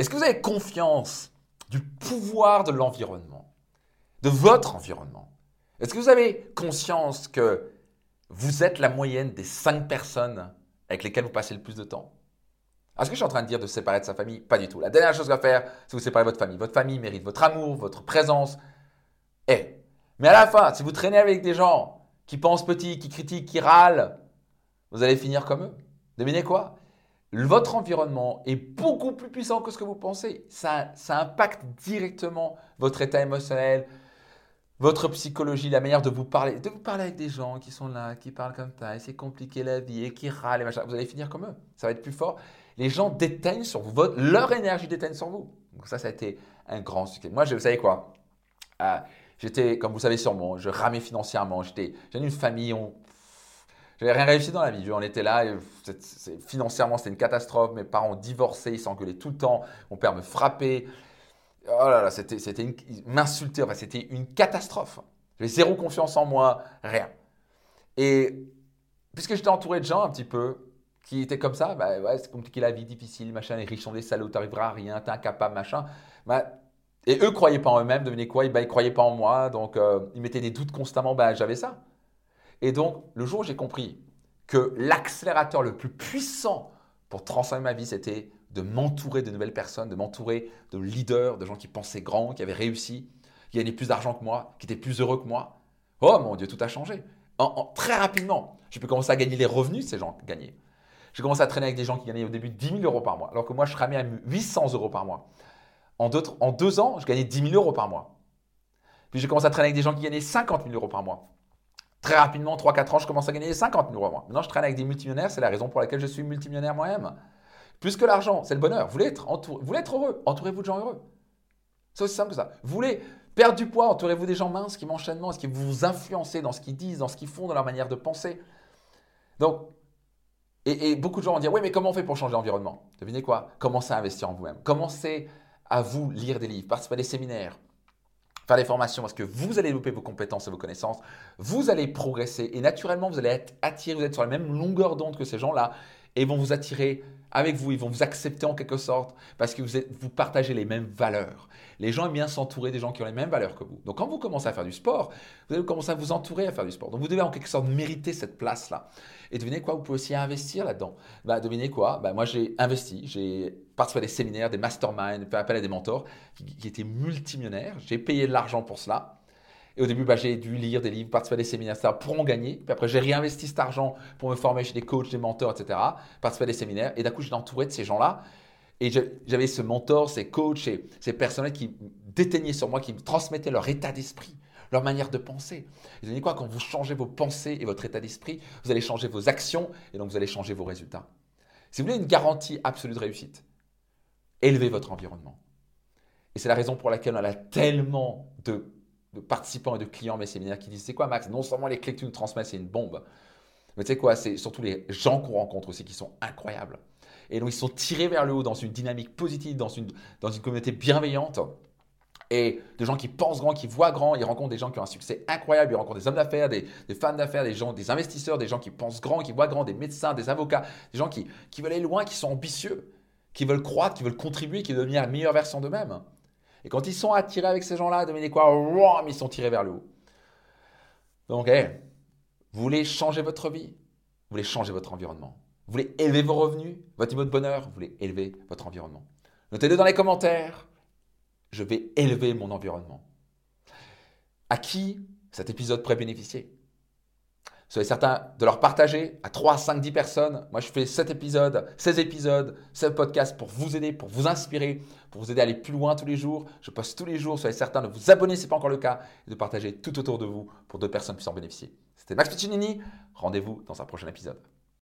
Est-ce que vous avez confiance du pouvoir de l'environnement, de votre environnement? Est-ce que vous avez conscience que vous êtes la moyenne des cinq personnes avec lesquelles vous passez le plus de temps? Est-ce que je suis en train de dire de séparer de sa famille Pas du tout. La dernière chose va faire, c'est vous séparer de votre famille. Votre famille mérite votre amour, votre présence. Et, mais à la fin, si vous traînez avec des gens qui pensent petit, qui critiquent, qui râlent, vous allez finir comme eux. Devinez quoi? Votre environnement est beaucoup plus puissant que ce que vous pensez. Ça, ça impacte directement votre état émotionnel, votre psychologie, la manière de vous parler, de vous parler avec des gens qui sont là, qui parlent comme ça, et c'est compliqué la vie, et qui râlent, et machin. Vous allez finir comme eux. Ça va être plus fort les gens déteignent sur vous, leur énergie déteigne sur vous. Donc ça, ça a été un grand succès. Moi, je, vous savez quoi? Euh, J'étais, comme vous savez sûrement, je ramais financièrement. J'étais, j'avais une famille, on, j'avais rien réussi dans la vie. On était là, financièrement, c'était une catastrophe. Mes parents ont divorcé, ils s'engueulaient tout le temps. Mon père me frappait. Oh là là, c'était, c'était m'insulter. Enfin, c'était une catastrophe. J'avais zéro confiance en moi, rien. Et puisque j'étais entouré de gens un petit peu qui était comme ça, bah ouais, c'est compliqué la vie, difficile, machin, les riches sont des salauds, t'arriveras à rien, t'es incapable, machin. Bah, et eux croyaient pas en eux-mêmes, devenez quoi? Bah, Ils croyaient pas en moi, donc euh, ils mettaient des doutes constamment, bah, j'avais ça. Et donc, le jour où j'ai compris que l'accélérateur le plus puissant pour transformer ma vie, c'était de m'entourer de nouvelles personnes, de m'entourer de leaders, de gens qui pensaient grand, qui avaient réussi, qui gagnaient plus d'argent que moi, qui étaient plus heureux que moi. Oh mon Dieu, tout a changé. Très rapidement, j'ai pu commencer à gagner les revenus ces gens gagnaient. J'ai commencé à traîner avec des gens qui gagnaient au début 10 000 euros par mois, alors que moi, je ramais à 800 euros par mois. En en deux ans, je gagnais 10 000 euros par mois. Puis j'ai commencé à traîner avec des gens qui gagnaient 50 000 euros par mois. Très rapidement, 3-4 ans, je commence à gagner 50 000 euros. Maintenant, je traîne avec des multimillionnaires, c'est la raison pour laquelle je suis multimillionnaire moi-même. Plus que l'argent, c'est le bonheur. Vous voulez être, entouré, vous voulez être heureux, entourez-vous de gens heureux. C'est aussi simple que ça. Vous voulez perdre du poids, entourez-vous des gens minces qui m'enchaînent, qui vous influencent dans ce qu'ils disent, dans ce qu'ils font, dans leur manière de penser. Donc, et, beaucoup de gens vont dire, oui, mais comment on fait pour changer l'environnement? Devinez quoi? Commencez à investir en vous-même. Commencez à vous lire des livres, participer à des séminaires, faire des formations, parce que vous allez développer vos compétences et vos connaissanses, vous allez progresser, et naturellement, vous allez être attiré, vous êtes sur la même longueur d'onde que ces gens-là, et vont vous attirer avec vous, ils vont vous accepter en quelque sorte, parce que vous, êtes, vous partagez les mêmes valeurs. Les gens aiment bien s'entourer des gens qui ont les mêmes valeurs que vous. Donc quand vous commencez à faire du sport, vous allez commencer à vous entourer à faire du sport. Donc vous devez en quelque sorte mériter cette place-là. Et devinez quoi, vous pouvez aussi investir là-dedans. Bah, devinez quoi, bah, moi j'ai investi, j'ai participé à des séminaires, des masterminds, fait appel à des mentors qui, étaient multimillionnaires. J'ai payé de l'argent pour cela. Et au début, bah, j'ai dû lire des livres, participer à des séminaires, etc. pour en gagner. Puis après, j'ai réinvesti cet argent pour me former chez des coachs, des mentors, etc. Participer à des séminaires. Et d'un coup, j'étais entouré de ces gens-là. Et j'avais ce mentor, ces coachs, ces personnels qui déteignaient sur moi, qui me transmettaient leur état d'esprit, leur manière de penser. Et vous savez quoi Quand vous changez vos pensées et votre état d'esprit, vous allez changer vos actions et donc vous allez changer vos résultats. Si vous voulez une garantie absolue de réussite, élevez votre environnement. Et c'est la raison pour laquelle on a tellement de, participants et de clients mes séminaires qui disent C'est quoi, Max? Non seulement les clés que tu nous transmets, c'est une bombe, mais tu sais quoi? C'est surtout les gens qu'on rencontre aussi qui sont incroyables. Et donc, ils sont tirés vers le haut dans une dynamique positive, dans une, dans une communauté bienveillante. Et de gens qui pensent grand, qui voient grand, ils rencontrent des gens qui ont un succès incroyable, ils rencontrent des hommes d'affaires, des, des femmes d'affaires, des gens, des investisseurs, des gens qui pensent grand, qui voient grand, des médecins, des avocats, des gens qui, qui veulent aller loin, qui sont ambitieux, qui veulent croître, qui veulent contribuer, qui veulent devenir la meilleure version d'eux-mêmes. Et quand ils sont attirés avec ces gens-là, devinez quoi Ils sont tirés vers le haut. Donc, vous voulez changer votre vie? Vous voulez changer votre environnement? Vous voulez élever vos revenus, votre niveau de bonheur, vous voulez élever votre environnement? Notez-le dans les commentaires. Je vais élever mon environnement. À qui cet épisode pourrait bénéficier? Soyez certain de leur partager à 3, 5, 10 personnes. Moi, je fais cet épisode, 16 épisodes, ce podcast pour vous aider, pour vous inspirer, pour vous aider à aller plus loin tous les jours. Je poste tous les jours. Soyez certain de vous abonner si ce n'est pas encore le cas et de partager tout autour de vous pour d'autres personnes puissent en bénéficier. C'était Max Piccinini. Rendez-vous dans un prochain épisode.